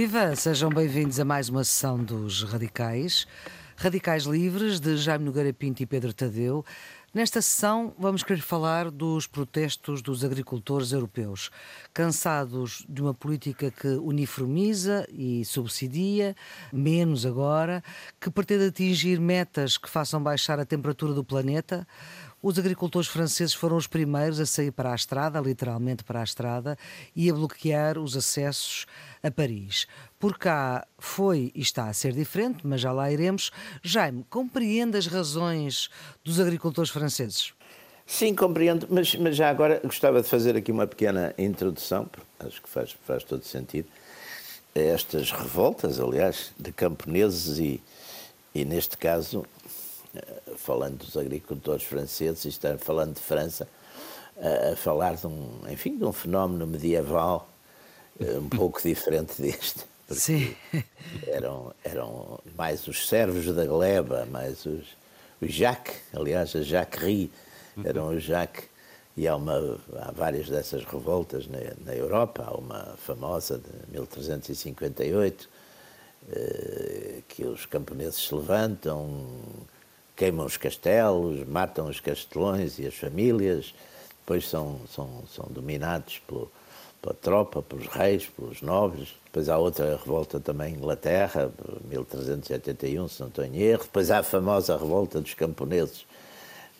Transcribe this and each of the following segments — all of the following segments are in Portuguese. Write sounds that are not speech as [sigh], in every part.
Viva! Sejam bem-vindos a mais uma sessão dos Radicais. Radicais Livres, de Jaime Nogueira Pinto e Pedro Tadeu. Nesta sessão, vamos querer falar dos protestos dos agricultores europeus, cansados de uma política que uniformiza e subsidia, menos agora, que pretende atingir metas que façam baixar a temperatura do planeta. Os agricultores franceses foram os primeiros a sair para a estrada, literalmente para a estrada, e a bloquear os acessos a Paris. Por cá foi e está a ser diferente, mas já lá iremos. Jaime, compreende as razões dos agricultores franceses? Sim, compreendo, mas, mas já agora gostava de fazer aqui uma pequena introdução, porque acho que faz, faz todo sentido. Estas revoltas, aliás, de camponeses e, e neste caso, falando dos agricultores franceses, isto é, falando de França, a falar de um, enfim, de um fenómeno medieval eh, um pouco [laughs] diferente deste. Sim. Eram, eram mais os servos da gleba, mais os, os Jacques, aliás, a Jacquerie, eram os Jacques, e há, uma, há várias dessas revoltas na, na Europa, há uma famosa de 1358, eh, que os camponeses se levantam, queimam os castelos, matam os castelões e as famílias, depois são, são, são dominados pelo, pela tropa, pelos reis, pelos nobres. Depois há outra revolta também em Inglaterra, 1381, se não estou em erro. Depois há a famosa revolta dos camponeses,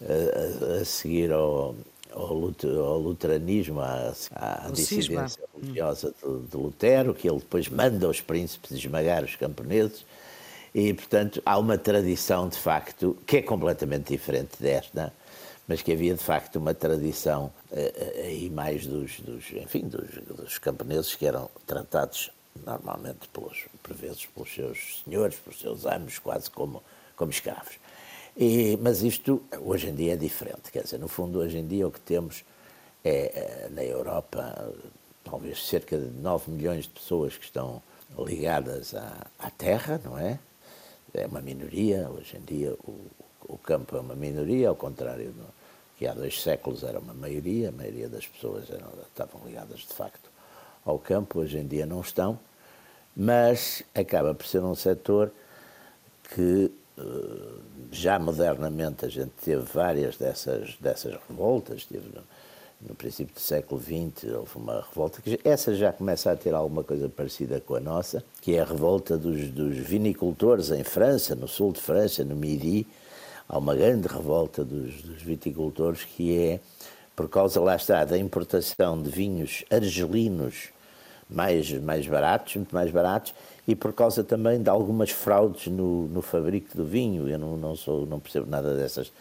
a, a, seguir ao, ao, luteranismo, à, à dissidência religiosa de, de Lutero, que ele depois manda os príncipes esmagar os camponeses. E, portanto, há uma tradição, de facto, que é completamente diferente desta, mas que havia, de facto, uma tradição eh, eh, aí mais dos, dos enfim, dos, dos camponeses que eram tratados normalmente, pelos, por vezes, pelos seus senhores, pelos seus amos, quase como, como escravos. E, mas isto, hoje em dia, é diferente. Quer dizer, no fundo, hoje em dia, o que temos é, eh, na Europa, talvez cerca de 9 milhões de pessoas que estão ligadas à, à terra, não é? É uma minoria, hoje em dia o, o campo é uma minoria, ao contrário do, que há dois séculos era uma maioria, a maioria das pessoas eram, estavam ligadas de facto ao campo, hoje em dia não estão, mas acaba por ser um setor que eh, já modernamente a gente teve várias dessas, dessas revoltas, teve no princípio do século XX houve uma revolta, que essa já começa a ter alguma coisa parecida com a nossa, que é a revolta dos, dos vinicultores em França, no sul de França, no Midi. Há uma grande revolta dos, dos viticultores que é por causa, lá está, da importação de vinhos argelinos mais, mais baratos, muito mais baratos, e por causa também de algumas fraudes no, no fabrico do vinho. Eu não, não, sou, não percebo nada dessas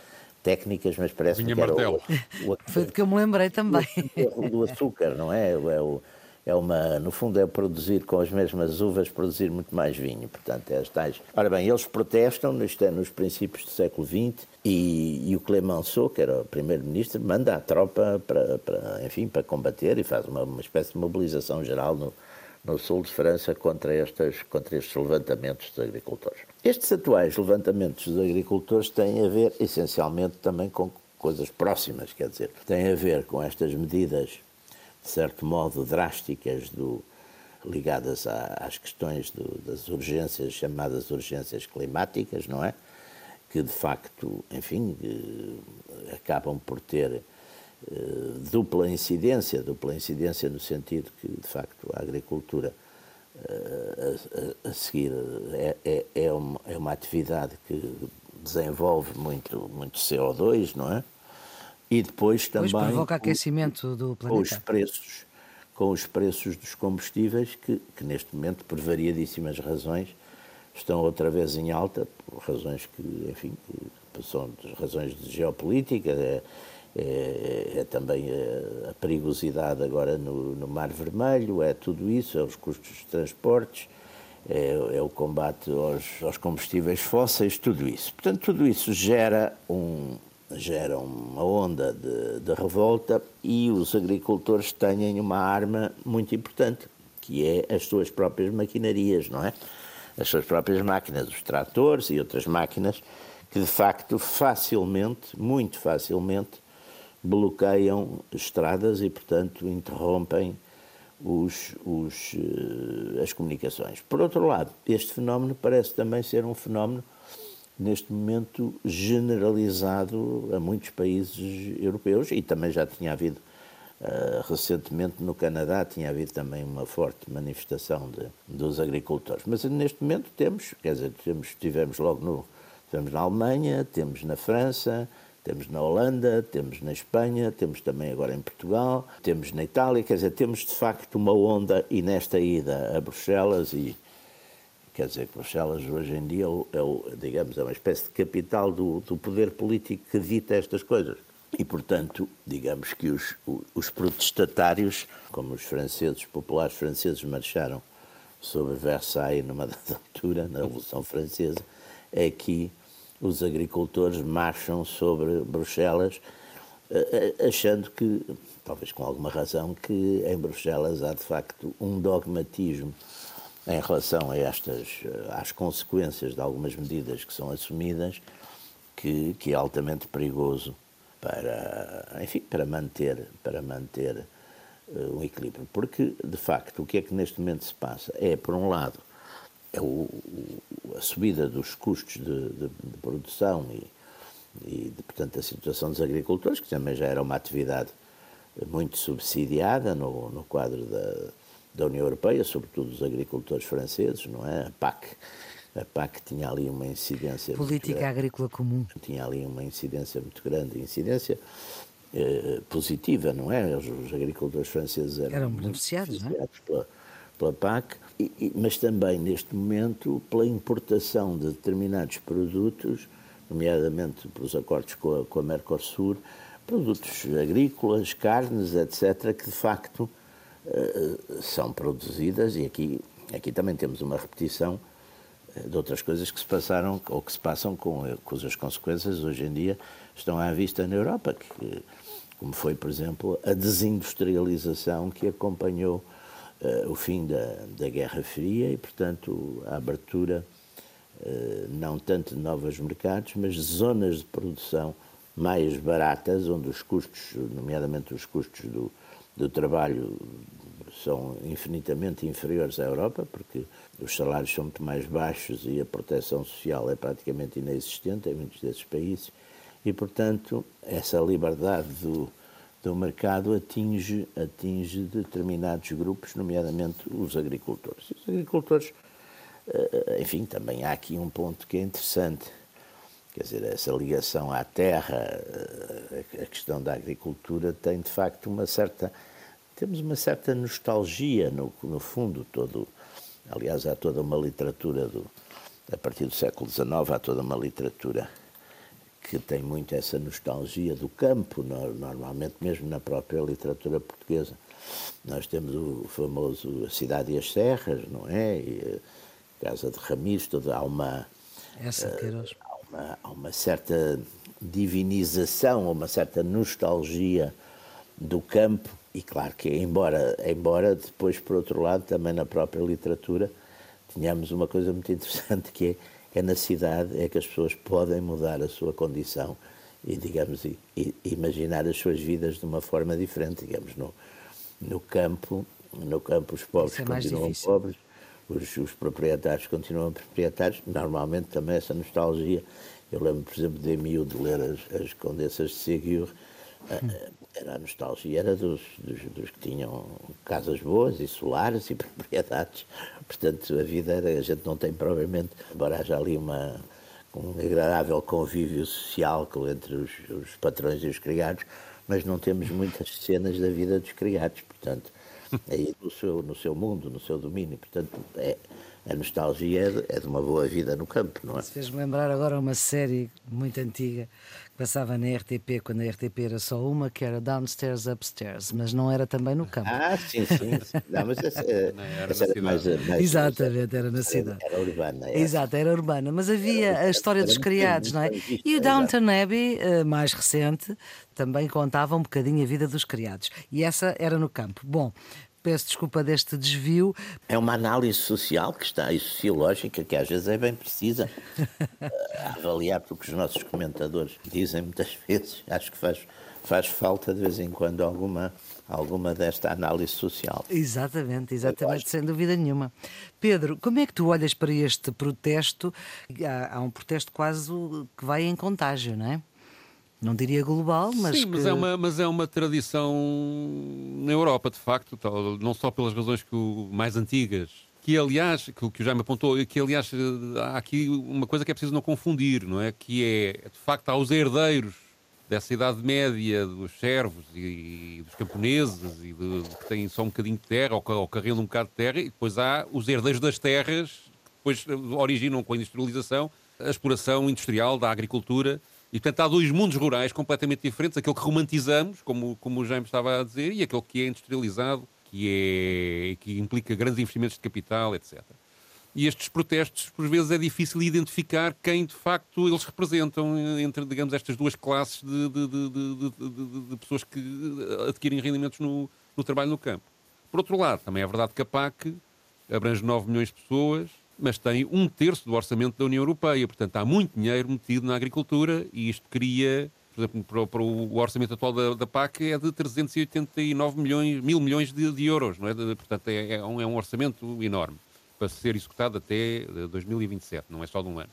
técnicas, mas parece que era o, o, o, Foi do que eu me lembrei também. O do açúcar, não é? É, o, é uma, no fundo, é produzir com as mesmas uvas, produzir muito mais vinho. Portanto, é as tais. Ora bem, eles protestam, isto é, nos princípios do século XX, e, e o Clemenceau, que era o primeiro-ministro, manda a tropa para, para, enfim, para combater e faz uma, uma espécie de mobilização geral no, no sul de França contra, estas, contra estes levantamentos dos agricultores. Estes atuais levantamentos dos agricultores têm a ver essencialmente também com coisas próximas, quer dizer, têm a ver com estas medidas, de certo modo, drásticas do, ligadas às questões do, das urgências, chamadas urgências climáticas, não é? Que de facto, enfim, acabam por ter eh, dupla incidência, dupla incidência no sentido que, de facto, a agricultura a, a, seguir é, é, é, uma, é uma atividade que desenvolve muito, muito CO2, não é? E depois também... Depois provoca aquecimento do planeta. Com os preços, com os preços dos combustíveis, que, que neste momento, por variadíssimas razões, estão outra vez em alta, por razões que, enfim, são razões de geopolítica, é, é, é também a, a, perigosidade agora no, no, Mar Vermelho, é tudo isso, é os custos de transportes, é, é o combate aos, aos, combustíveis fósseis, tudo isso. Portanto, tudo isso gera, um, gera uma onda de, de revolta e os agricultores têm uma arma muito importante, que é as suas próprias maquinarias, não é? As suas próprias máquinas, os tratores e outras máquinas, que de facto facilmente, muito facilmente, bloqueiam estradas e, portanto, interrompem os, os, uh, as comunicações. Por outro lado, este fenómeno parece também ser um fenómeno, neste momento, generalizado a muitos países europeus e também já tinha havido Uh, recentemente no Canadá tinha havido também uma forte manifestação de, dos agricultores. Mas neste momento temos, quer dizer, temos, tivemos logo no, tivemos na Alemanha, temos na França, temos na Holanda, temos na Espanha, temos também agora em Portugal, temos na Itália, quer dizer, temos de facto uma onda e nesta ida a Bruxelas e quer dizer que Bruxelas hoje em dia é, o, digamos, é uma espécie de capital do, do poder político que dita estas coisas. E, portanto, digamos que os, os protestatários, como os franceses, populares franceses, marcharam sobre Versailles numa [laughs] dada altura, na Revolução Francesa, é que os agricultores marcham sobre Bruxelas, eh, eh, achando que, talvez com alguma razão, que em Bruxelas há de facto um dogmatismo em relação a estas, eh, às consequências de algumas medidas que são assumidas, que, que é altamente perigoso para, enfim, para manter, para manter um equilíbrio. Porque, de facto, o que é que neste momento se passa? É, por um lado, é o, a subida dos custos de, de, de produção e, e de, portanto, a situação dos agricultores, que também já era uma atividade muito subsidiada no, no quadro da, da União Europeia, sobretudo os agricultores franceses, não é? A PAC a PAC tinha ali uma incidência. Política Agrícola Comum. Tinha ali uma incidência muito grande, incidência eh, positiva, não é? Os, os, agricultores franceses eram, eram beneficiados, não é? pela, pela PAC, e, mas também neste momento pela importação de determinados produtos, nomeadamente pelos acordos com a, com a produtos agrícolas, carnes, etc., que de facto eh, são produzidas, e aqui, aqui também temos uma repetição de outras coisas que se passaram ou que se passam com cujas consequências hoje em dia estão à vista na Europa, que, como foi, por exemplo, a desindustrialização que acompanhou uh, o fim da, da Guerra Fria e, portanto, a abertura uh, não tanto de novos mercados, mas zonas de produção mais baratas, onde os custos, nomeadamente os custos do, do trabalho, são infinitamente inferiores à Europa, porque os salários são muito mais baixos e a proteção social é praticamente inexistente em muitos desses países, e, portanto, essa liberdade do, do mercado atinge, atinge determinados grupos, nomeadamente os agricultores. Os agricultores, eh, enfim, também há aqui um ponto que é interessante, quer dizer, essa ligação à terra, eh, a questão da agricultura tem de facto uma certa temos uma certa nostalgia no, no fundo todo. Aliás, há toda uma literatura do, a partir do século XIX há toda uma literatura que tem muito essa nostalgia do campo, normalmente mesmo na própria literatura portuguesa. Nós temos o famoso A Cidade e as Serras, não é? E a Casa de Ramis, toda, há uma, essa, uh, há uma, há uma certa divinização, uma certa nostalgia do campo e claro que, embora, embora depois, por outro lado, também na própria literatura, tenhamos uma coisa muito interessante [laughs] que é, é na cidade é que as pessoas podem mudar a sua condição e, digamos, e, e imaginar as suas vidas de uma forma diferente. Digamos, no, no campo, no campo os pobres é continuam difícil. pobres, os, os, proprietários continuam proprietários. Normalmente também essa nostalgia. Eu lembro, por exemplo, de miúdo ler as, as Condessas de Ségur. Hum era a nostalgia, era dos, dos, dos, que tinham casas boas e solares e [laughs] propriedades. Portanto, a vida era, a gente não tem provavelmente, embora haja ali uma, um agradável convívio social entre os, os patrões e os criados, mas não temos muitas cenas da vida dos criados, portanto, aí no seu, no seu mundo, no seu domínio. Portanto, é, a nostalgia é de, é de uma boa vida no campo, não é? Se fez-me lembrar agora uma série muito antiga que passava na RTP, quando a RTP era só uma, que era Downstairs, Upstairs, mas não era também no campo. Ah, sim, sim. Não, mas essa, [laughs] era, essa era mais, mais, Exatamente, era na cidade. Era, era urbana. Era. Exato, era urbana, mas havia a história dos criados, não é? E o Downton Abbey, eh, mais recente, também contava um bocadinho a vida dos criados. E essa era no campo. Bom, peço desculpa deste desvio. É uma análise social que está e sociológica que às vezes é bem precisa a avaliar porque os nossos comentadores dizem muitas [laughs] vezes, acho que faz, faz falta de vez em quando alguma alguma desta análise social. Exatamente, exatamente, sem dúvida nenhuma. Pedro, como é que tu olhas para este protesto? Há, há um protesto quase que vai em contágio, não é? Não diria global, mas. Sim, que... mas, é uma, mas é uma tradição na Europa, de facto, não só pelas razões que o, mais antigas, que aliás, que, que o Jaime apontou, que aliás há aqui uma coisa que é preciso não confundir, não é? Que é, de facto, há os herdeiros dessa Idade Média dos servos e, dos camponeses e de, de, que têm só um bocadinho de terra ou, ou carregam um bocado de terra, e depois há os herdeiros das terras, que depois originam com a industrialização a exploração industrial da agricultura e, portanto, há dois mundos rurais completamente diferentes: aquele que romantizamos, como, como o Jaime estava a dizer, e aquele que é industrializado, que, é, que implica grandes investimentos de capital, etc. E estes protestos, por vezes, é difícil identificar quem de facto eles representam entre, digamos, estas duas classes de, de, de, de pessoas que adquirem rendimentos no, no trabalho no campo. Por outro lado, também é verdade que a PAC abrange 9 milhões de pessoas, mas tem um terço do orçamento da União Europeia. Portanto, há muito dinheiro metido na agricultura e isto cria, por exemplo, para, para o orçamento atual da, da, PAC é de 389 milhões, mil milhões de, de euros, não é? De, portanto, é, é, um, é um orçamento enorme para ser executado até 2027, não é só de um ano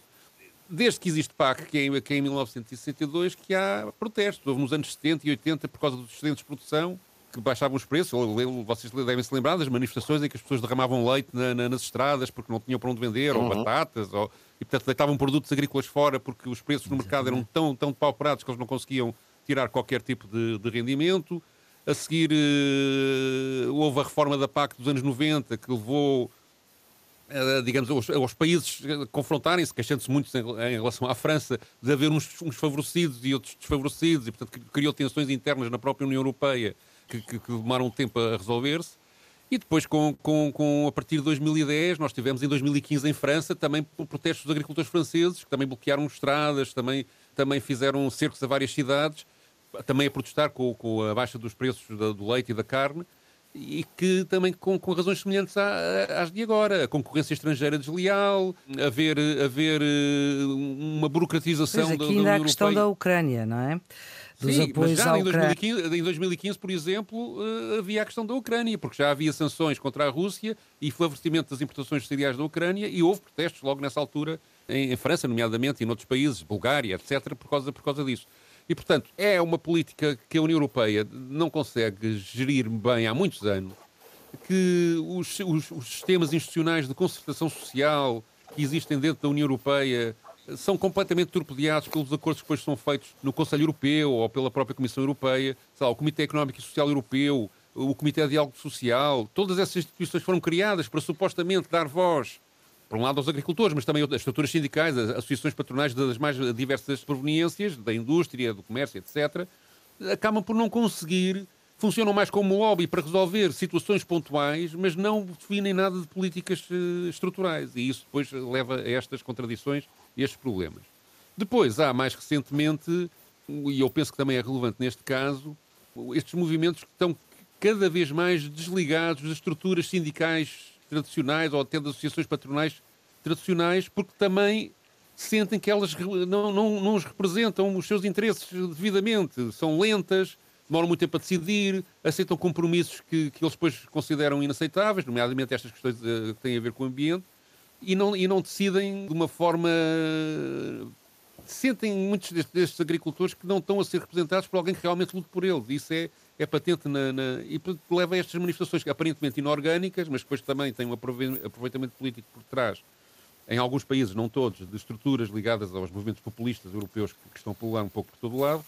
desde que existe PAC, que é, que é em 1962, que há protestos. Houve nos anos 70 e 80 por causa dos excedentes de produção que baixavam os preços. Vocês devem se lembrar das manifestações em que as pessoas derramavam leite na, na, nas estradas porque não tinham para onde vender, uhum. ou batatas, ou, e portanto deitavam produtos agrícolas fora porque os preços no mercado eram tão, tão depauperados que eles não conseguiam tirar qualquer tipo de, de rendimento. A seguir, uh, houve a reforma da PAC dos anos 90 que levou Uh, digamos, aos, aos países confrontarem-se, queixando-se muito em, em, relação à França, de haver uns, uns, favorecidos e outros desfavorecidos, e portanto criou tensões internas na própria União Europeia que, que, que demoram um tempo a resolver-se. E depois, com, com, com, a partir de 2010, nós tivemos em 2015 em França também protestos dos agricultores franceses, que também bloquearam estradas, também, também fizeram cercos a várias cidades, também a protestar com, com a baixa dos preços do, do leite e da carne, e que também com, com razões semelhantes às de agora. A concorrência estrangeira desleal, haver, haver eh, uma burocratização pois, da, aqui ainda há a questão da Ucrânia, não é? Dos Sim, apoios mas já em 2015, em 2015, por exemplo, eh, havia a questão da Ucrânia, porque já havia sanções contra a Rússia e favorecimento das importações de cereais da Ucrânia e houve protestos logo nessa altura em, em França, nomeadamente, e noutros países, Bulgária, etc., por causa, por causa disso. E, portanto, é uma política que a União Europeia não consegue gerir bem há muitos anos, que os, os, os sistemas institucionais de concertação social que existem dentro da União Europeia são completamente torpedeados pelos acordos que depois são feitos no Conselho Europeu ou pela própria Comissão Europeia, lá, o Comitê Económico e Social Europeu, o Comitê de Diálogo Social, todas essas instituições foram criadas para supostamente dar voz, por um lado, aos agricultores, mas também às estruturas sindicais, as associações patronais das mais diversas proveniências, da indústria, do comércio, etc., acabam por não conseguir funcionam mais como lobby para resolver situações pontuais, mas não definem nada de políticas uh, estruturais. E isso depois leva a estas contradições estes problemas. Depois há, mais recentemente, e eu penso que também é relevante neste caso, estes movimentos que estão cada vez mais desligados das estruturas sindicais tradicionais ou até das associações patronais tradicionais, porque também sentem que elas não, não, não os representam os seus interesses devidamente, são lentas, demoram muito tempo a decidir, aceitam compromissos que, que eles depois consideram inaceitáveis, nomeadamente estas questões uh, que têm a ver com o ambiente, e não, e não decidem de uma forma. Sentem muitos destes, destes, agricultores que não estão a ser representados por alguém que realmente lute por eles. Isso é, é patente na, na, e leva a estas manifestações aparentemente inorgânicas, mas depois também têm um aproveitamento político por trás. Em alguns países, não todos, de estruturas ligadas aos movimentos populistas europeus que, que estão a pular um pouco por todo lado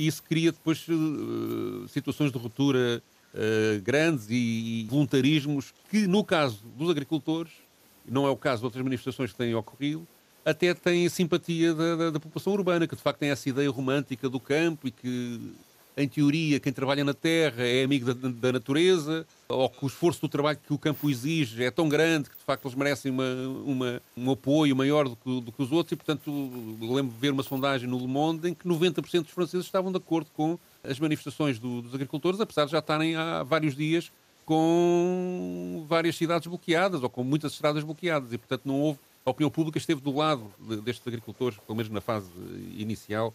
e isso cria depois uh, situações de ruptura uh, grandes e, e, voluntarismos que, no caso dos agricultores, não é o caso de outras manifestações que têm ocorrido, até têm simpatia da, da, da população urbana, que de facto tem essa ideia romântica do campo e que em teoria, quem trabalha na terra é amigo da, da, natureza, ou que o esforço do trabalho que o campo exige é tão grande que de facto eles merecem uma, uma um apoio maior do que, do que, os outros, e portanto lembro de ver uma sondagem no Le Monde em que 90% dos franceses estavam de acordo com as manifestações do, dos agricultores, apesar de já estarem há vários dias com várias cidades bloqueadas ou com muitas estradas bloqueadas e, portanto, não houve. A opinião pública esteve do lado destes agricultores, pelo menos na fase inicial,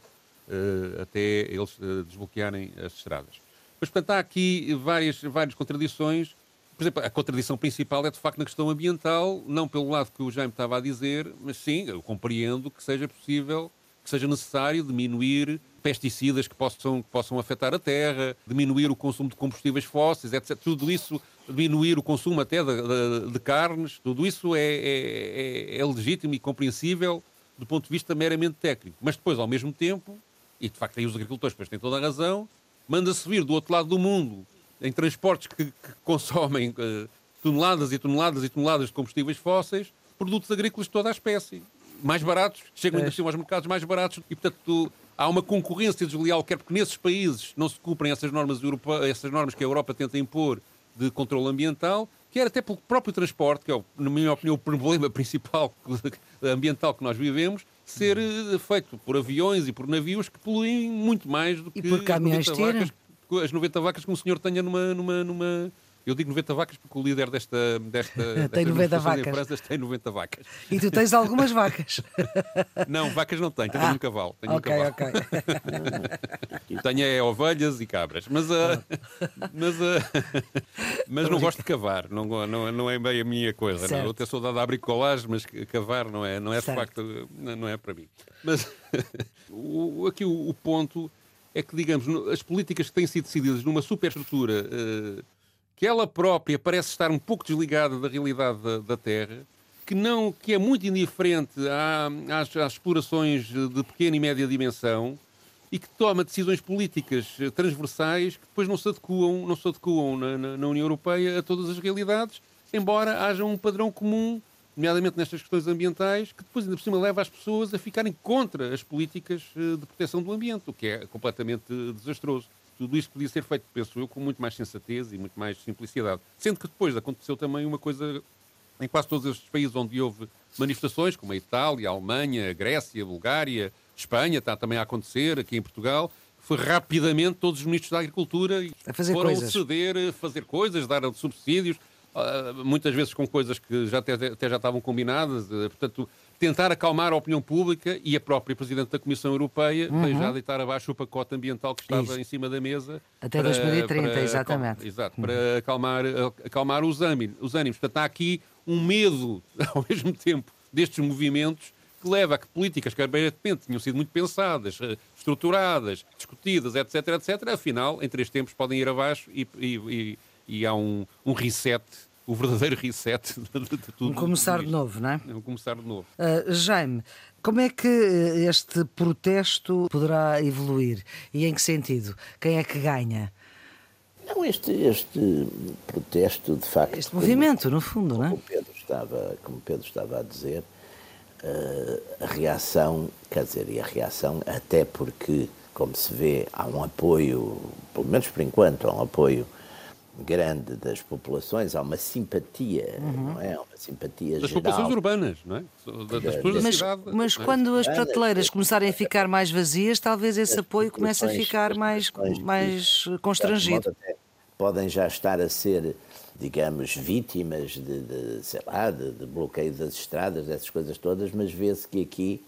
uh, até eles uh, desbloquearem as estradas. Mas, portanto, há aqui várias, várias contradições. Por exemplo, a contradição principal é, de facto, na questão ambiental, não pelo lado que o Jaime estava a dizer, mas sim, eu compreendo que seja possível, que seja necessário diminuir pesticidas que possam, que possam afetar a terra, diminuir o consumo de combustíveis fósseis, etc. Tudo isso, diminuir o consumo até de, de, de carnes, tudo isso é, é, é, é legítimo e compreensível do ponto de vista meramente técnico. Mas depois, ao mesmo tempo, e de facto aí os agricultores depois têm toda a razão, manda-se vir do outro lado do mundo em transportes que, que consomem uh, toneladas e toneladas e toneladas de combustíveis fósseis, produtos agrícolas de toda a espécie. Mais baratos, chegam ainda assim aos mercados mais baratos e, portanto, há uma concorrência desleal, quer porque nesses países não se cumprem essas normas, essas normas que a Europa tenta impor de controle ambiental, quer até pelo próprio transporte, que é, na minha opinião, o problema [laughs] principal ambiental que nós vivemos, ser eh, feito por aviões e por navios que poluem muito mais do que e por caminhões as 90 vacas, as 90 vacas que um senhor tenha numa, numa, numa eu digo 90 vacas porque o líder desta, desta, [laughs] tem 90 vacas. empresas tem 90 vacas. E tu tens algumas vacas? [laughs] Não, vacas não tenho, tenho ah, um cavalo. Tenho ok, um ok. [laughs] tenho é, ovelhas e cabras, mas, uh, mas, uh, mas não gosto de cavar, não, não, não é bem a minha coisa. Não. Eu tenho saudade de bricolagem, mas cavar não é, não é de facto, não é para mim. Mas o, aqui o, o, ponto é que, digamos, as políticas que têm sido decididas numa superestrutura uh, que ela própria parece estar um pouco desligada da realidade da, da Terra, que, não, que é muito indiferente à, às, às, explorações de pequena e média dimensão e que toma decisões políticas transversais que depois não se adequam, não se adequam na, na, na União Europeia a todas as realidades, embora haja um padrão comum, nomeadamente nestas questões ambientais, que depois ainda por cima leva as pessoas a ficarem contra as políticas eh, de proteção do ambiente, o que é completamente desastroso. Tudo isto podia ser feito, penso eu, com muito mais sensatez e muito mais simplicidade. Sendo que depois aconteceu também uma coisa em quase todos estes países onde houve manifestações, como a Itália, a Alemanha, a Grécia, a Bulgária, a Espanha, está também a acontecer, aqui em Portugal, foi rapidamente todos os ministros da Agricultura a fazer foram coisas. ceder, fazer coisas, dar subsídios, ah, muitas vezes com coisas que já até, até já estavam combinadas, eh, portanto, tentar acalmar a opinião pública e a própria Presidente da Comissão Europeia uhum. veio já deitar abaixo o pacote ambiental que estava Isso. em cima da mesa. Até para, 2030, para, exatamente. Exato, uhum. para acalmar, acalmar os, ânimos, os ânimos. Portanto, há aqui um medo, [laughs] ao mesmo tempo, destes movimentos que leva a que políticas que aparentemente tinham sido muito pensadas, eh, estruturadas, discutidas, etc., etc., afinal, em três tempos podem ir abaixo e, e, e, e há um, um reset o verdadeiro reset [laughs] de, de tudo. Um começar de novo, não é? Um começar de novo. Uh, Jaime, como é que eh, este protesto poderá evoluir e em que sentido? Quem é que ganha? Não, este, este protesto, de facto. Este movimento, como, no fundo, não é? Como Pedro estava, como Pedro estava a dizer, uh, a reação, quer dizer, e a reação, até porque, como se vê, há um apoio, pelo menos por enquanto, há um apoio grande das populações, há uma simpatia, uhum. não é? Há uma simpatia das geral. populações urbanas, não é? Das pessoas mas, cidade. Mas quando as prateleiras começarem a ficar mais vazias, talvez esse apoio comece a ficar mais, mais constrangido. Podem já estar a ser, digamos, vítimas de, de sei lá, de, de bloqueio das estradas, dessas coisas todas, mas vê-se que aqui,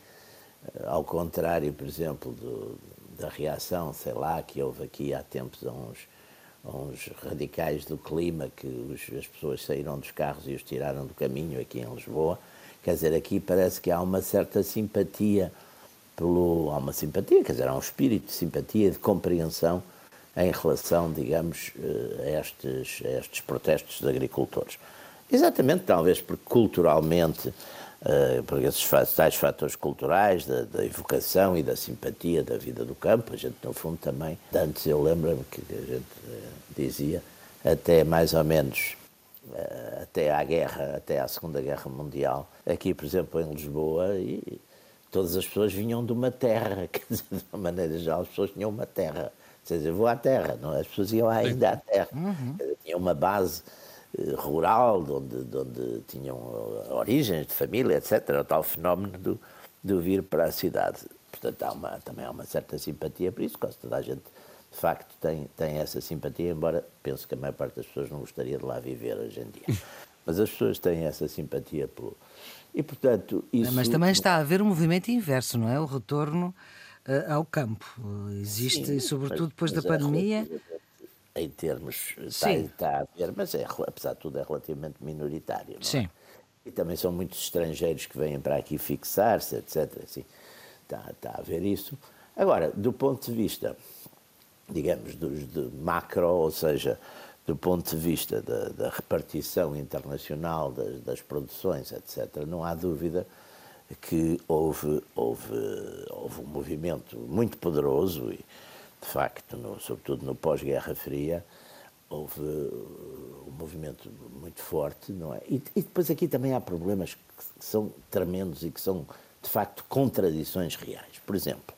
eh, ao contrário, por exemplo, do, da reação, sei lá, que houve aqui há tempos a uns uns radicais do clima que os, as pessoas saíram dos carros e os tiraram do caminho aqui em Lisboa. Quer dizer, aqui parece que há uma certa simpatia pelo. Há uma simpatia, quer dizer, há um espírito de simpatia, de compreensão em relação, digamos, eh, a estes, a estes protestos de agricultores. Exatamente, talvez porque culturalmente por esses tais fatores culturais, da, da, evocação e da simpatia da vida do campo. A gente, no fundo, também, antes eu lembro-me que a gente uh, dizia, até mais ou menos uh, até à guerra, até à Segunda Guerra Mundial, aqui, por exemplo, em Lisboa, e todas as pessoas vinham de uma terra, [laughs] quer dizer, de uma maneira geral, as pessoas tinham uma terra. Quer dizer, vou à terra, não? É? as pessoas iam ainda à terra. Uhum. Tinham uma base eh, rural, de onde, de onde tinham eh, origens de família, etc. O tal fenómeno do, do vir para a cidade. Portanto, há uma, também há uma certa simpatia por isso, quase toda a gente de facto tem, tem essa simpatia, embora penso que a maior parte das pessoas não gostaria de lá viver hoje em dia. [laughs] Mas as pessoas têm essa simpatia pelo. E, portanto, isso... Mas também está a haver um movimento inverso, não é? O retorno uh, ao campo. Existe, Sim, sobretudo depois da é pandemia. Em termos. Está, está, a haver, mas é, apesar de tudo é relativamente minoritário. É? Sim. E também são muitos estrangeiros que vêm para aqui fixar-se, etc. Assim, está, está a haver isso. Agora, do ponto de vista, digamos, dos de macro, ou seja, do ponto de vista da, da repartição internacional das, das, produções, etc., não há dúvida que houve, houve, houve um movimento muito poderoso e, de facto, no, sobretudo no pós-Guerra Fria, houve um movimento muito forte, não é? E, e, depois aqui também há problemas que são tremendos e que são, de facto, contradições reais. Por exemplo,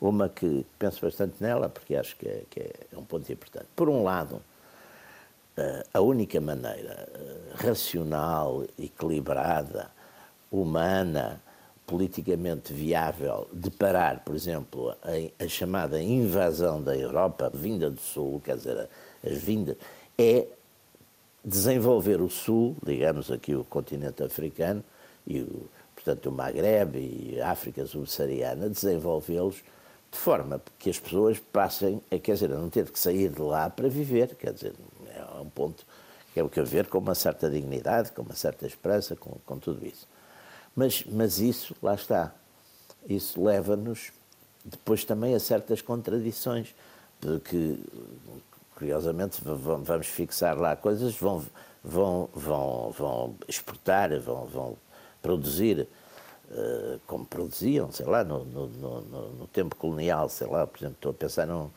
uma que penso bastante nela, porque acho que é, que é um ponto importante. Por um lado, eh, a única maneira eh, racional, equilibrada, humana, politicamente viável de parar, por exemplo, a, a, chamada invasão da Europa, vinda do Sul, quer dizer, as vindas, é desenvolver o Sul, digamos aqui o continente africano, e o, portanto o Maghreb e a África subsaariana, desenvolvê-los de forma que as pessoas passem, a, quer dizer, a não ter que sair de lá para viver, quer dizer, é um ponto que é o que a ver com uma certa dignidade, com uma certa esperança, com, com tudo isso. Mas, mas isso, lá está, isso leva-nos depois também a certas contradições, porque, curiosamente, vamos fixar lá coisas, vão, vão, vão, vão exportar, vão, vão produzir uh, como produziam, sei lá, no, no, no, no, tempo colonial, sei lá, por exemplo, estou a pensar num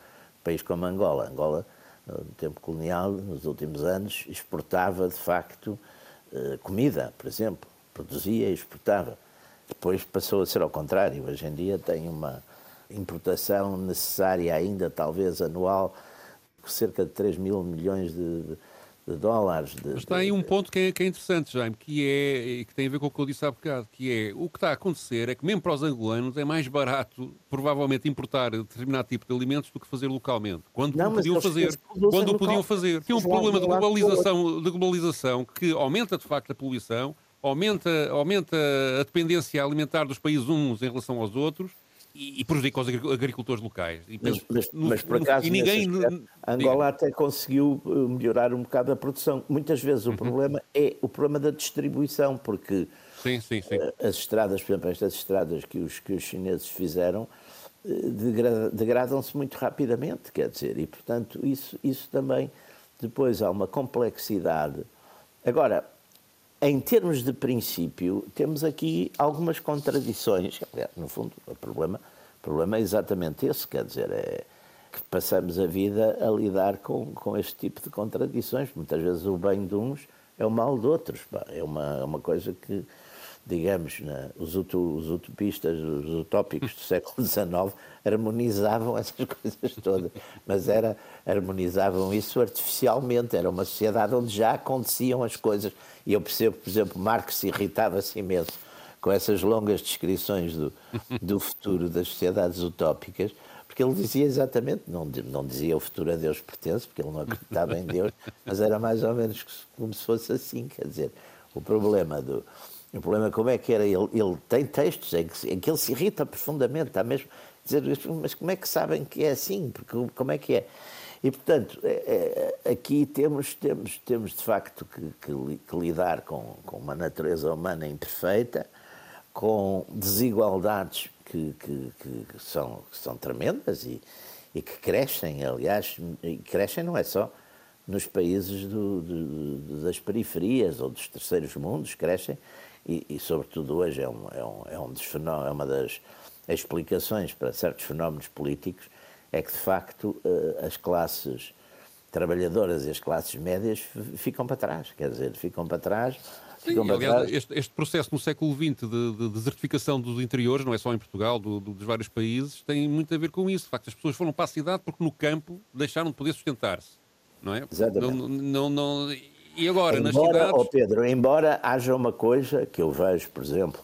país como Angola. Angola, no tempo colonial, nos últimos anos, exportava, de facto, uh, comida, por exemplo produzia e exportava. Depois passou a ser ao contrário. Hoje em dia tem uma importação necessária ainda, talvez anual, cerca de 3 mil milhões de, de, dólares. De, Mas está aí um ponto que é, que é, interessante, Jaime, que, é, que tem a ver com o que eu disse há bocado, que é o que está a acontecer é que mesmo para os angolanos é mais barato, provavelmente, importar determinado tipo de alimentos do que fazer localmente. Quando não, podiam fazer. Quando o podiam fazer. Tinha um problema de globalização, de globalização que aumenta, de facto, a poluição, aumenta, aumenta a dependência alimentar dos países uns em relação aos outros e, e prejudica os agricultores locais. E, mas, mas, no, mas, por acaso, no, ninguém, aspecto, Angola até conseguiu eh, melhorar um bocado a produção. Muitas vezes o uhum. problema é o problema da distribuição, porque sim, sim, sim. Eh, as estradas, por exemplo, estas estradas que os, que os chineses fizeram, eh, degradam-se muito rapidamente, quer dizer, e portanto isso, isso também depois há uma complexidade. Agora, em termos de princípio, temos aqui algumas contradições. No fundo, o problema, o problema é exatamente esse, quer dizer, é que passamos a vida a lidar com, com este tipo de contradições. Muitas vezes o bem de uns é o mal de outros. É uma, é uma coisa que digamos, os, os, utopistas, os utópicos do [laughs] século XIX harmonizavam essas [laughs] coisas todas, mas era, harmonizavam isso artificialmente, era uma sociedade onde já aconteciam as coisas, e eu percebo, por exemplo, Marx irritava-se imenso com essas longas descrições do, do futuro das sociedades utópicas, porque ele dizia exatamente, não, não dizia o futuro a Deus pertence, porque ele não acreditava em Deus, mas era mais ou menos como se fosse assim, quer dizer, o problema do, o problema é como é que era. Ele, ele tem textos em que, em que ele se irrita profundamente, está mesmo dizer, mas como é que sabem que é assim? Porque como é que é? E, portanto, é, é, aqui temos, temos, temos de facto que, que, que lidar com, com, uma natureza humana imperfeita, com desigualdades que, que, são, são tremendas e, e, que crescem, aliás, crescem não é só nos países do, do, das periferias ou dos terceiros mundos, crescem e, e sobretudo hoje é, um, é, um, é, um dos é uma das explicações para certos fenómenos políticos, é que de facto eh, as classes trabalhadoras e as classes médias ficam para trás, quer dizer, ficam para trás. Sim, aliás, trás. Este, este, processo no século XX de, de, desertificação dos interiores, não é só em Portugal, do, do, dos vários países, tem muito a ver com isso. De facto, as pessoas foram para a cidade porque no campo deixaram de poder sustentar-se. Não é? Exatamente. Não, não, não, e agora, embora, nas cidades... Oh Pedro, embora haja uma coisa que eu vejo, por exemplo,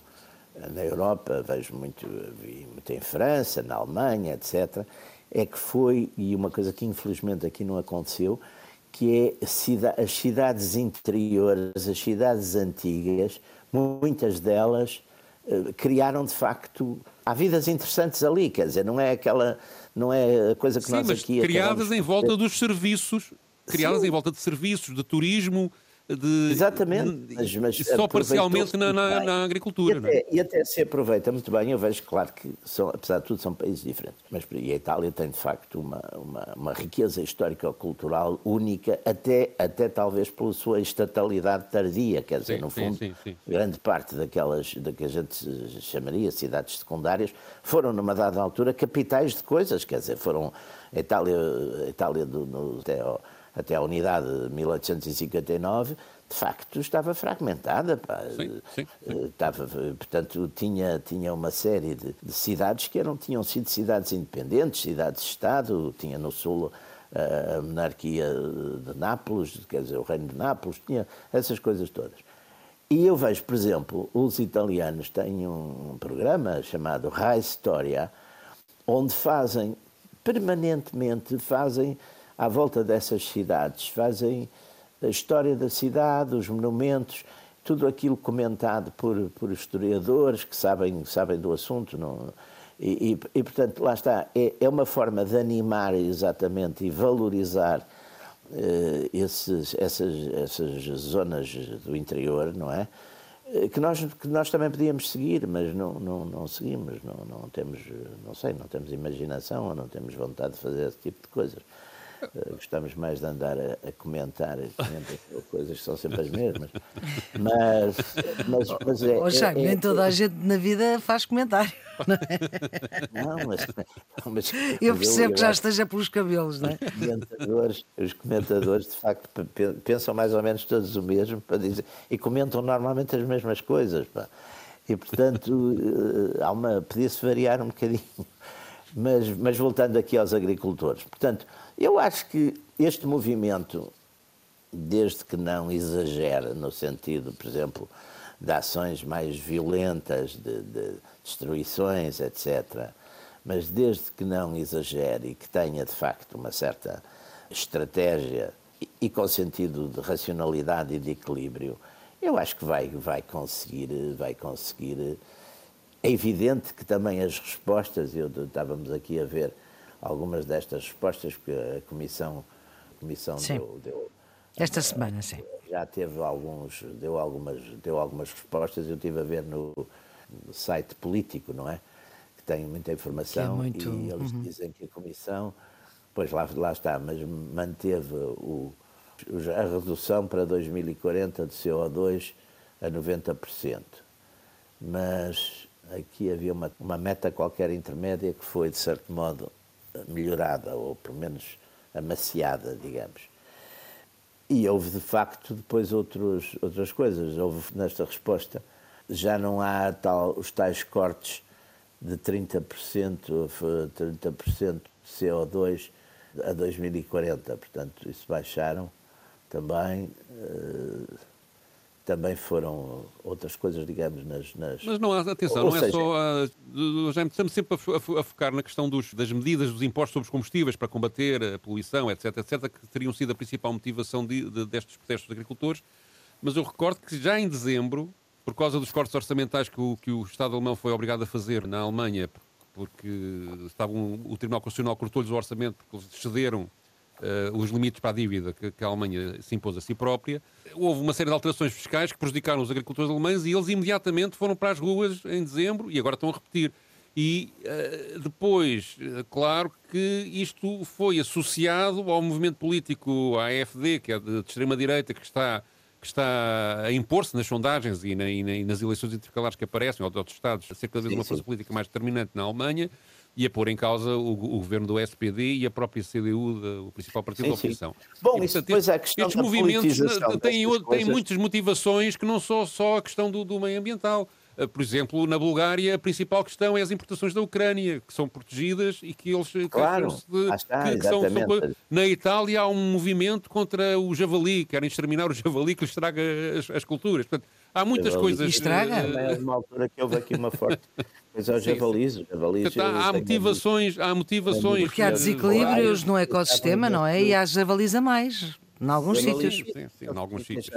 na Europa, vejo muito, muito em França, na Alemanha, etc., é que foi, e uma coisa que infelizmente aqui não aconteceu, que é as cidades interiores, as cidades antigas, muitas delas eh, criaram de facto há vidas interessantes ali, quer dizer, não é aquela não é a coisa que Sim, nós mas aqui criadas em volta dos serviços, criadas Sim. em volta de serviços, de turismo, de, Exatamente, mas, mas só parcialmente na, na, na, agricultura. E até, e até, se aproveita muito bem, eu vejo, claro que, são, apesar de tudo, são países diferentes, mas e a Itália tem de facto uma, uma, uma riqueza histórico-cultural única, até, até talvez pela sua estatalidade tardia, quer dizer, sim, no fundo, sim, sim, grande parte daquelas da que a gente chamaria cidades secundárias foram, numa dada altura, capitais de coisas, quer dizer, foram a Itália, a Itália do, no, até ao, até a unidade de 1859, de facto estava fragmentada. Sim, sim, sim. Estava, portanto, tinha, tinha uma série de, de, cidades que eram, tinham sido cidades independentes, cidades-estado, tinha no sul a monarquia de Nápoles, quer dizer, o reino de Nápoles, tinha essas coisas todas. E eu vejo, por exemplo, os italianos têm um programa chamado Rai Storia, onde fazem permanentemente fazem à volta dessas cidades. Fazem a história da cidade, os monumentos, tudo aquilo comentado por, por historiadores que sabem, sabem do assunto. Não, e, e, e, portanto, lá está, é, é, uma forma de animar exatamente e valorizar uh, esses, essas, essas zonas do interior, não é? Eh, que nós, que nós também podíamos seguir, mas não, não, não seguimos, não, não temos, não sei, não temos imaginação ou não temos vontade de fazer esse tipo de coisas. Uh, gostamos mais de andar a, a comentar, coisas que são sempre as mesmas. Mas, mas, mas é, oh, Jaime, é, nem toda a gente na vida faz comentário. Não, mas, mas eu percebo eu, que já esteja pelos cabelos, não é? Os comentadores, os comentadores, de facto, pensam mais ou menos todos o mesmo para dizer, e comentam normalmente as mesmas coisas. Pá. E, portanto, eh, há uma, podia-se variar um bocadinho. Mas, mas voltando aqui aos agricultores. Portanto, eu acho que este movimento, desde que não exagera no sentido, por exemplo, de ações mais violentas, de, de destruições, etc., mas desde que não exagere e que tenha de facto uma certa estratégia e, com sentido de racionalidade e de equilíbrio, eu acho que vai, vai conseguir, vai conseguir. É evidente que também as respostas, eu estávamos aqui a ver algumas destas respostas que a Comissão, a comissão deu, deu, Esta semana, sim. Já teve alguns, deu algumas, deu algumas respostas, eu estive a ver no, no site político, não é? Que tem muita informação é muito... e eles uhum. dizem que a Comissão, pois lá, lá está, mas manteve o, a redução para 2040 de CO2 a 90%. Mas aqui havia uma, uma meta qualquer intermédia que foi, de certo modo, melhorada, ou pelo menos amaciada, digamos. E houve, de facto, depois outros, outras coisas. Houve nesta resposta, já não há tal, os tais cortes de 30%, 30% de CO2 a 2040. Portanto, isso baixaram também. Uh, também foram outras coisas, digamos, nas. nas... Mas não há, atenção, Ou não é seja... só. A, já estamos sempre a, a, focar na questão dos, das medidas dos impostos sobre os combustíveis para combater a poluição, etc., etc., que teriam sido a principal motivação de, de, destes protestos dos agricultores. Mas eu recordo que já em dezembro, por causa dos cortes orçamentais que o, que o Estado alemão foi obrigado a fazer na Alemanha, porque estavam, o Tribunal Constitucional cortou-lhes o orçamento porque eles cederam uh, os limites para a dívida que, que, a Alemanha se impôs a si própria. Houve uma série de alterações fiscais que prejudicaram os agricultores alemães e eles imediatamente foram para as ruas em dezembro e agora estão a repetir. E uh, depois, uh, claro que isto foi associado ao movimento político AFD, que é de, de extrema-direita, que está, que está a impor-se nas sondagens e, na, e, na, e, nas eleições intercalares que aparecem, ou de outros Estados, a ser cada vez uma força política mais determinante na Alemanha e a pôr em causa o, o, governo do SPD e a própria CDU, de, o principal partido sim, da oposição. Sim. Bom, e, isso depois é a questão estes movimentos têm, têm muitas motivações que não são só a questão do, do meio ambiental. Uh, por exemplo, na Bulgária, a principal questão é as importações da Ucrânia, que são protegidas e que eles claro, de, está, que, que são, são, Na Itália há um movimento contra o javali, querem exterminar o javali que lhes estraga as, as culturas. Portanto, há muitas javali. coisas. Estraga? É uma altura que houve aqui uma forte. Pois é, o javalis, javalis há, motivações, há motivações. Porque há desequilíbrios no ecossistema, não é? E há javalis a mais, em alguns sítios. Sim, sim, em alguns sítios.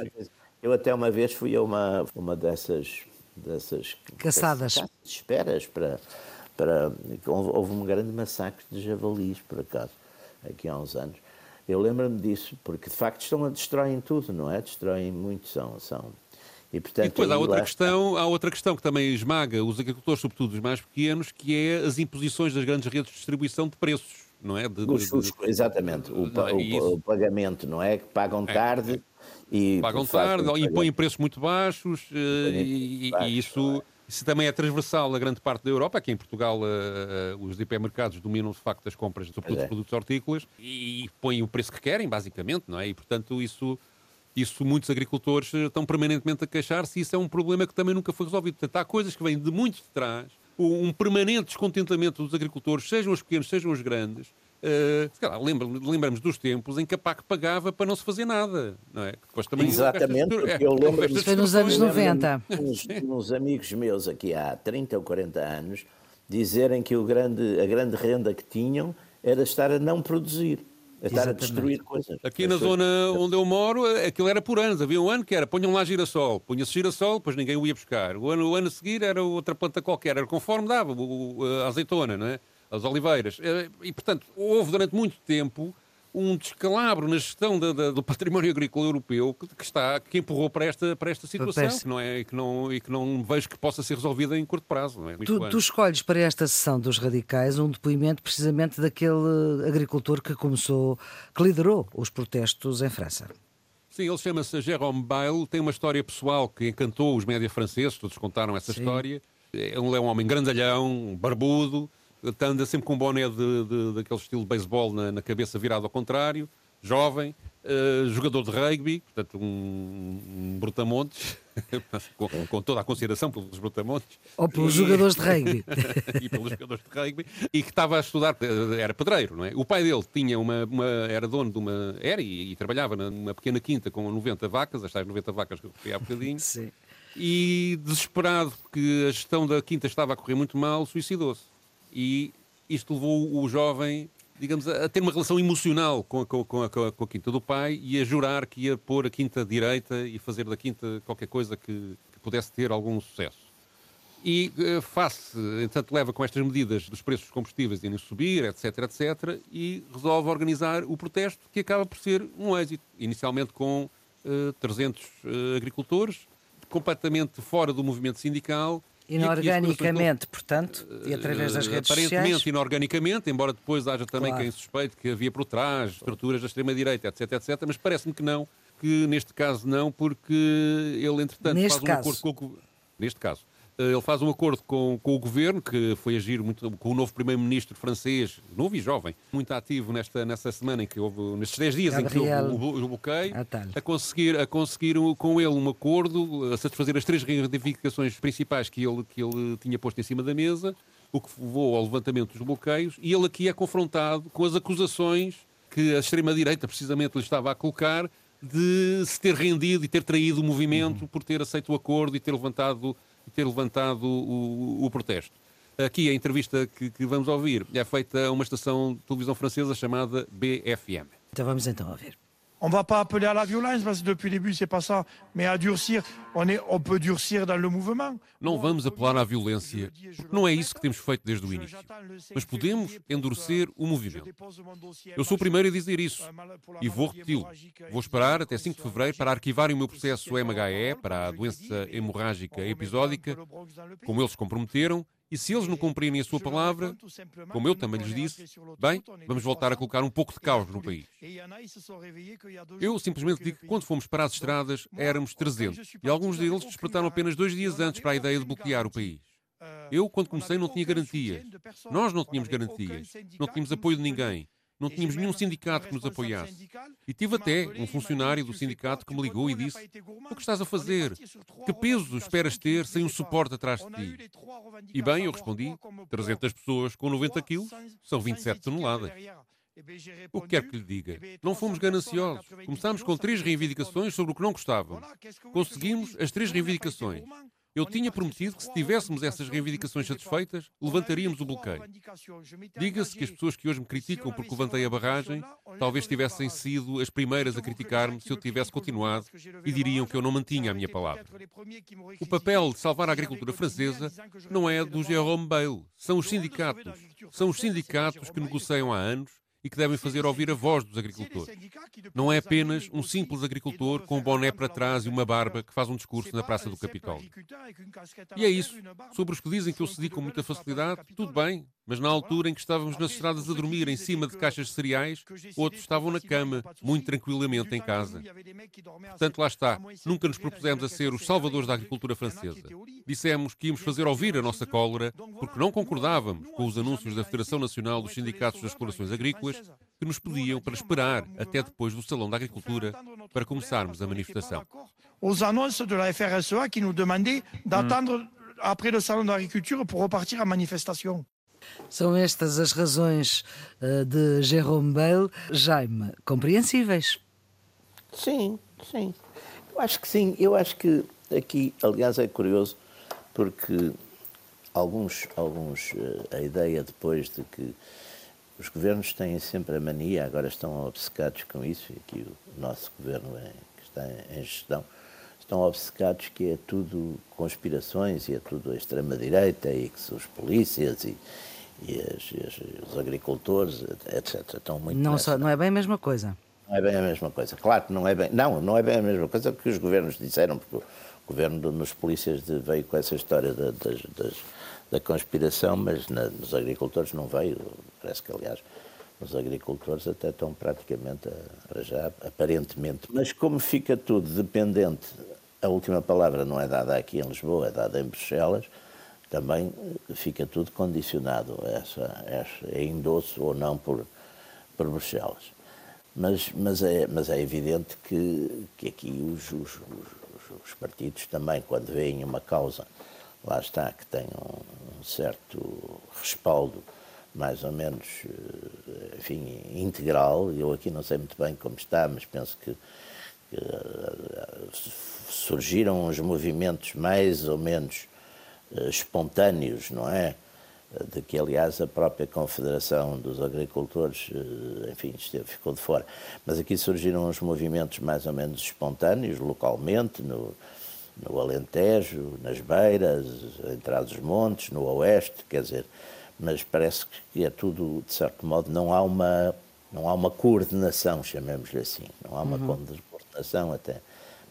Eu até uma vez fui a uma, uma dessas, dessas caçadas. Caçadas esperas para, para. Houve um grande massacre de javalis, por acaso, aqui há uns anos. Eu lembro-me disso, porque de facto estão a destroem tudo, não é? Destroem muito, são. são e, portanto, e depois há outra, questão, há outra questão que também esmaga os agricultores, sobretudo os mais pequenos, que é as imposições das grandes redes de distribuição de preços, não é? De, os, de, de, exatamente, o, é o, o, pagamento, não é? Que pagam é, tarde. É. E Pagam tarde, impõem preços muito baixos uh, e, baixo, e, isso, isso também é transversal a grande parte da Europa. Aqui em Portugal uh, uh, os hipermercados dominam de facto as compras, sobretudo é. produtos hortícolas, e, e põem o preço que querem, basicamente, não é? E portanto isso isso muitos agricultores estão permanentemente a queixar-se e isso é um problema que também nunca foi resolvido. Portanto, há coisas que vêm de muito de trás, um permanente descontentamento dos agricultores, sejam os pequenos, sejam os grandes, Uh, lembramos dos tempos em que a PAC pagava para não se fazer nada, não é? Depois também Exatamente, porque eu lembro-me. Foi nos anos 90. Uns, uns amigos meus aqui há 30 ou 40 anos dizerem que o grande, a grande renda que tinham era estar a não produzir. A estar Exatamente. a destruir coisas. Aqui na zona onde eu moro, aquilo era por anos. Havia um ano que era ponham lá girassol. Punha-se girassol, depois ninguém o ia buscar. O ano, o ano a seguir era outra planta qualquer. Era conforme dava, a azeitona, não é? as oliveiras. Eh, e, portanto, houve durante muito tempo um descalabro na gestão da, da, do património agrícola europeu que, que, está, que empurrou para esta, para esta situação que não é, e, que não, e que não vejo que possa ser resolvida em curto prazo. É? Tu, tu, escolhes para esta sessão dos radicais um depoimento precisamente daquele agricultor que começou, que liderou os protestos em França. Sim, ele chama-se Jérôme Bail, tem uma história pessoal que encantou os média franceses, todos contaram essa Sim. história. Um, é um homem grandalhão, barbudo, anda sempre com um boné de, de, daquele estilo de beisebol na, na, cabeça virado ao contrário, jovem, uh, jogador de rugby, portanto um, um brutamontes, [laughs] com, com, toda a consideração pelos brutamontes. Ou pelos jogadores de rugby. [laughs] e pelos jogadores de rugby, e que estava a estudar, eh, era pedreiro, não é? O pai dele tinha uma, uma era dono de uma, era e, e, trabalhava numa pequena quinta com 90 vacas, as tais 90 vacas que eu referi há bocadinho. [laughs] Sim. E desesperado porque a gestão da quinta estava a correr muito mal, suicidou-se e isto levou o jovem, digamos, a, ter uma relação emocional com a, com, a, com a, quinta do pai e a jurar que ia pôr a quinta direita e fazer da quinta qualquer coisa que, que pudesse ter algum sucesso. E eh, face, entanto, leva com estas medidas dos preços dos combustíveis irem subir, etc, etc, e resolve organizar o protesto que acaba por ser um êxito. Inicialmente com uh, 300 uh, agricultores, completamente fora do movimento sindical, Inorganicamente, portanto, e através das redes aparentemente, sociais. Aparentemente, inorganicamente, embora depois haja também claro. quem suspeite que havia por trás estruturas da extrema-direita, etc, etc, mas parece-me que não, que neste caso não, porque ele, entretanto, neste faz um acordo com o... Neste caso. Eh, ele faz um acordo com, com o governo, que foi agir muito com o novo primeiro-ministro francês, novo e jovem, muito ativo nesta, nesta semana em que houve, nestes 10 dias Gabriel em que houve o, o, bloqueio, a conseguir, a conseguir com ele um acordo, a satisfazer as três reivindicações principais que ele, que ele tinha posto em cima da mesa, o que levou ao levantamento dos bloqueios, e ele aqui é confrontado com as acusações que a extrema-direita precisamente lhe estava a colocar de se ter rendido e ter traído o movimento uhum. por ter aceito o acordo e ter levantado ter levantado o, o protesto. Aqui a entrevista que, que, vamos ouvir é feita a uma estação de televisão francesa chamada BFM. Então vamos então ouvir. On va pas appeler à la violence parce que depuis le début c'est pas ça, mais à durcir, on, est, on peut durcir dans le mouvement. Não vamos apelar à violência, porque não é isso que temos feito desde o início. Mas podemos endurecer o movimento. Eu sou o primeiro a dizer isso e vou repeti-lo. Vou esperar até 5 de fevereiro para arquivarem o meu processo MHE para a doença hemorrágica episódica, como eles comprometeram, e se eles não cumprirem a sua palavra, como eu também lhes disse, bem, vamos voltar a colocar um pouco de caos no país. Eu simplesmente digo que quando fomos para as estradas éramos 300 e alguns deles despertaram apenas dois dias antes para a ideia de bloquear o país. Eu, quando comecei, não tinha garantias. Nós não tínhamos garantias. Não tínhamos apoio de ninguém. Não tínhamos nenhum sindicato que nos apoiasse. E tive até um funcionário do sindicato que me ligou e disse: O que estás a fazer? Que peso esperas ter sem um suporte atrás de ti? E bem, eu respondi: 300 pessoas com 90 quilos são 27 toneladas. O que quer que lhe diga? Não fomos gananciosos. Começámos com três reivindicações sobre o que não gostávamos. Conseguimos as três reivindicações. Eu tinha prometido que, se tivéssemos essas reivindicações satisfeitas, levantaríamos o bloqueio. Diga-se que as pessoas que hoje me criticam porque levantei a barragem talvez tivessem sido as primeiras a criticar-me se eu tivesse continuado e diriam que eu não mantinha a minha palavra. O papel de salvar a agricultura francesa não é do Jérôme Bail, são os sindicatos. São os sindicatos que negociam há anos e que devem fazer ouvir a voz dos agricultores. Não é apenas um simples agricultor com um boné para trás e uma barba que faz um discurso na Praça do Capitólio. E é isso. Sobre os que dizem que eu cedi com muita facilidade, tudo bem, mas na altura em que estávamos nas estradas a dormir em cima de caixas de cereais, outros estavam na cama, muito tranquilamente em casa. Portanto, lá está. Nunca nos propusemos a ser os salvadores da agricultura francesa. Dissemos que íamos fazer ouvir a nossa cólera porque não concordávamos com os anúncios da Federação Nacional dos Sindicatos das Explorações Agrícolas que nos pediam para esperar até depois do Salão da Agricultura para começarmos a manifestação. Os anúncios da FRSA que nos demandaient d'attendre après le Salon de l'Agriculture pour repartir à manifestation. São estas as razões uh, de Jérôme Bale. Jaime, compreensíveis. Sim, sim. Eu acho que sim. Eu acho que aqui, aliás, é curioso porque alguns, alguns uh, a ideia depois de que os governos têm sempre a mania, agora estão obcecados com isso, e aqui o nosso governo é, que está em gestão, estão obcecados que é tudo conspirações e é tudo a extrema-direita e que são os polícias e, e, as, e as, os agricultores, etc. Estão muito não, só, não é bem a mesma coisa. Não é bem a mesma coisa. Claro que não é bem. Não, não é bem a mesma coisa porque os governos disseram, porque o governo nos polícias de, veio com essa história das, das da conspiração, mas na, nos agricultores não veio. Parece que, aliás, os agricultores até estão praticamente a, já, aparentemente. Mas como fica tudo dependente, a última palavra não é dada aqui em Lisboa, é dada em Bruxelas, também fica tudo condicionado a essa, essa a endosso ou não por, por Bruxelas. Mas, mas, é, mas é evidente que, que aqui os, os, os, os partidos também, quando veem uma causa lá está, que tem um, certo respaldo mais ou menos, eh, enfim, integral. Eu aqui não sei muito bem como está, mas penso que, que eh, surgiram uns movimentos mais ou menos espontâneos, não é? De que, aliás, a própria Confederação dos Agricultores, uh, enfim, esteve, ficou de fora. Mas aqui surgiram uns movimentos mais ou menos espontâneos, localmente, no, no Alentejo, nas Beiras, em dos montes no Oeste, quer dizer, mas parece que é tudo, de certo modo, não há uma, não há uma coordenação, chamemos-lhe assim, não há uma uhum. coordenação até,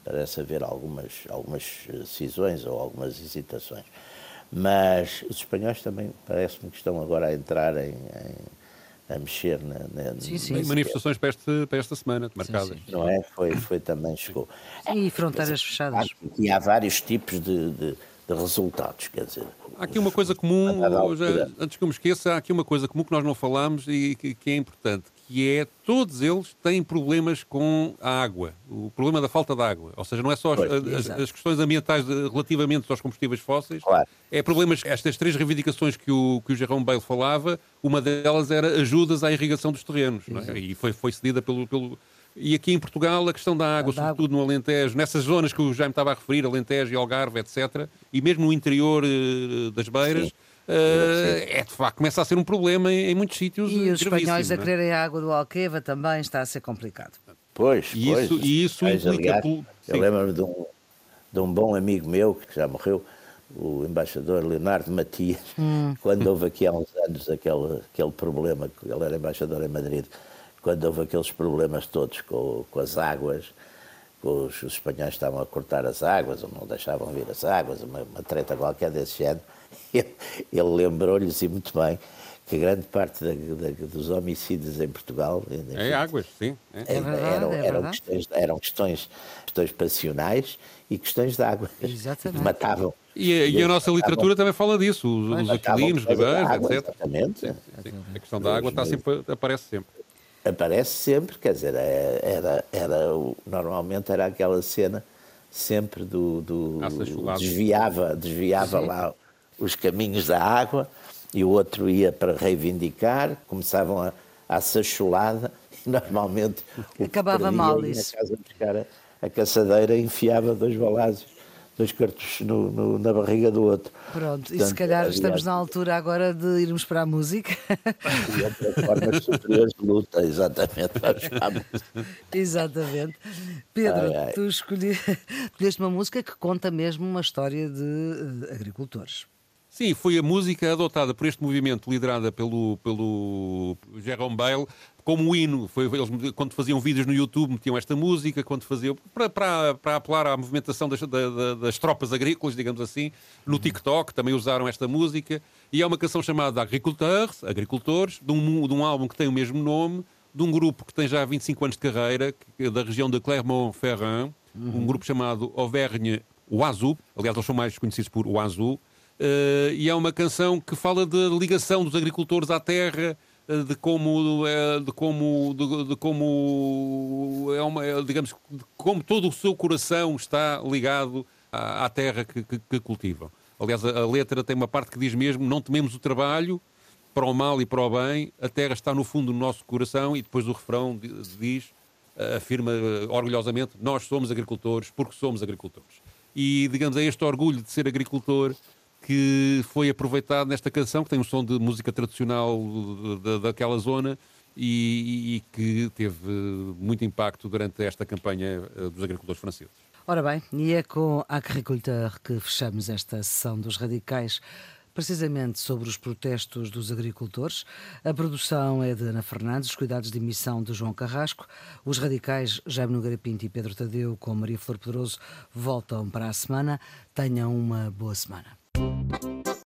parece haver algumas, algumas decisões ou algumas hesitações. Mas os espanhóis também parece-me que estão agora a entrar em, em a mexer na, na sim, sim. manifestações para esta, para esta semana marcadas. Sim, sim. Não é? Foi, foi também chegou. E fronteiras fechadas. E há vários tipos de, de, de resultados, quer dizer. Há aqui uma coisa comum, já, antes que eu me esqueça, há aqui uma coisa comum que nós não falamos e que, que é importante, que é todos eles têm problemas com a água, o problema da falta de água. Ou seja, não é só as, as, as questões ambientais relativamente aos combustíveis fósseis, claro. é problemas, estas três reivindicações que o, que o Jerome Bale falava, uma delas era ajudas à irrigação dos terrenos, é? e foi, foi cedida pelo, pelo e aqui em Portugal, a questão da água, da sobretudo água. no Alentejo, nessas zonas que o Jaime estava a referir, Alentejo e Algarve, etc., e mesmo no interior uh, das beiras, Uh, é de facto, começa a ser um problema em, em muitos sítios. E os espanhóis a é? quererem a água do Alqueva também está a ser complicado. Pois, e pois. Isso, e isso implica. Aliás, eu lembro-me de um, de um bom amigo meu que já morreu, o embaixador Leonardo Matias, hum. [laughs] quando houve aqui há uns anos aquele, aquele problema, ele era embaixador em Madrid, quando houve aqueles problemas todos com, com as águas, os, os, espanhóis estavam a cortar as águas, ou não deixavam vir as águas, uma, uma treta qualquer desse género, [laughs] ele, ele lembrou-lhes, e muito bem, que grande parte da, da, dos homicídios em Portugal enfim, é águas, sim. É. é verdade, eram, é eram, questões, eram questões, questões passionais e questões de água. Exatamente. [laughs] Matavam. E, e, e a nossa literatura também fala disso, os, os aquilinos, ribeiros, etc. Exatamente. Sim, sim. A questão da água está sempre, aparece sempre. Aparece sempre, quer dizer, é, era, era, normalmente era aquela cena sempre do, do desviava, desviava lá os caminhos da água e o outro ia para reivindicar, começavam a, a sacholada e normalmente acabava mal isso. Na casa buscar a, a caçadeira enfiava dois balásios dois cartuchos no, no, na barriga do outro. Pronto, Portanto, e se calhar aliás, estamos na altura agora de irmos para a música. [laughs] E outra forma superiores de luta, exatamente. exatamente. Pedro, ai, ai. tu escolheste uma música que conta mesmo uma história de agricultores. Sim, foi a música adotada por este movimento liderada pelo, pelo Jerome Bale como hino. Foi, eles, quando faziam vídeos no YouTube, metiam esta música, quando faziam. para, para, para apelar à movimentação das, da, das tropas agrícolas, digamos assim. No TikTok também usaram esta música. E é uma canção chamada Agriculteurs, Agricultores, de um, de um álbum que tem o mesmo nome, de um grupo que tem já 25 anos de carreira, que, da região de Clermont-Ferrand, uhum. um grupo chamado Auvergne Oiseau. Aliás, eles são mais conhecidos por Oiseau. Uh, e é uma canção que fala da ligação dos agricultores à terra, eh, de como eh, de como de, de como é uma é, digamos como todo o seu coração está ligado à, à terra que, que, que, cultivam. Aliás, a, a, letra tem uma parte que diz mesmo: não tememos o trabalho para o mal e para o bem. A terra está no fundo do nosso coração e depois o refrão diz eh, afirma orgulhosamente: nós somos agricultores porque somos agricultores. E digamos é este orgulho de ser agricultor que foi aproveitado nesta canção, que tem um som de música tradicional daquela zona e, e, que teve muito impacto durante esta campanha eh, dos agricultores franceses. Ora bem, e é com Agriculteur que fechamos esta sessão dos radicais precisamente sobre os protestos dos agricultores. A produção é de Ana Fernandes, os cuidados de emissão de João Carrasco. Os radicais Jaime Nogueira Pinto e Pedro Tadeu, com Maria Flor Pedroso, voltam para a semana. Tenham uma boa semana.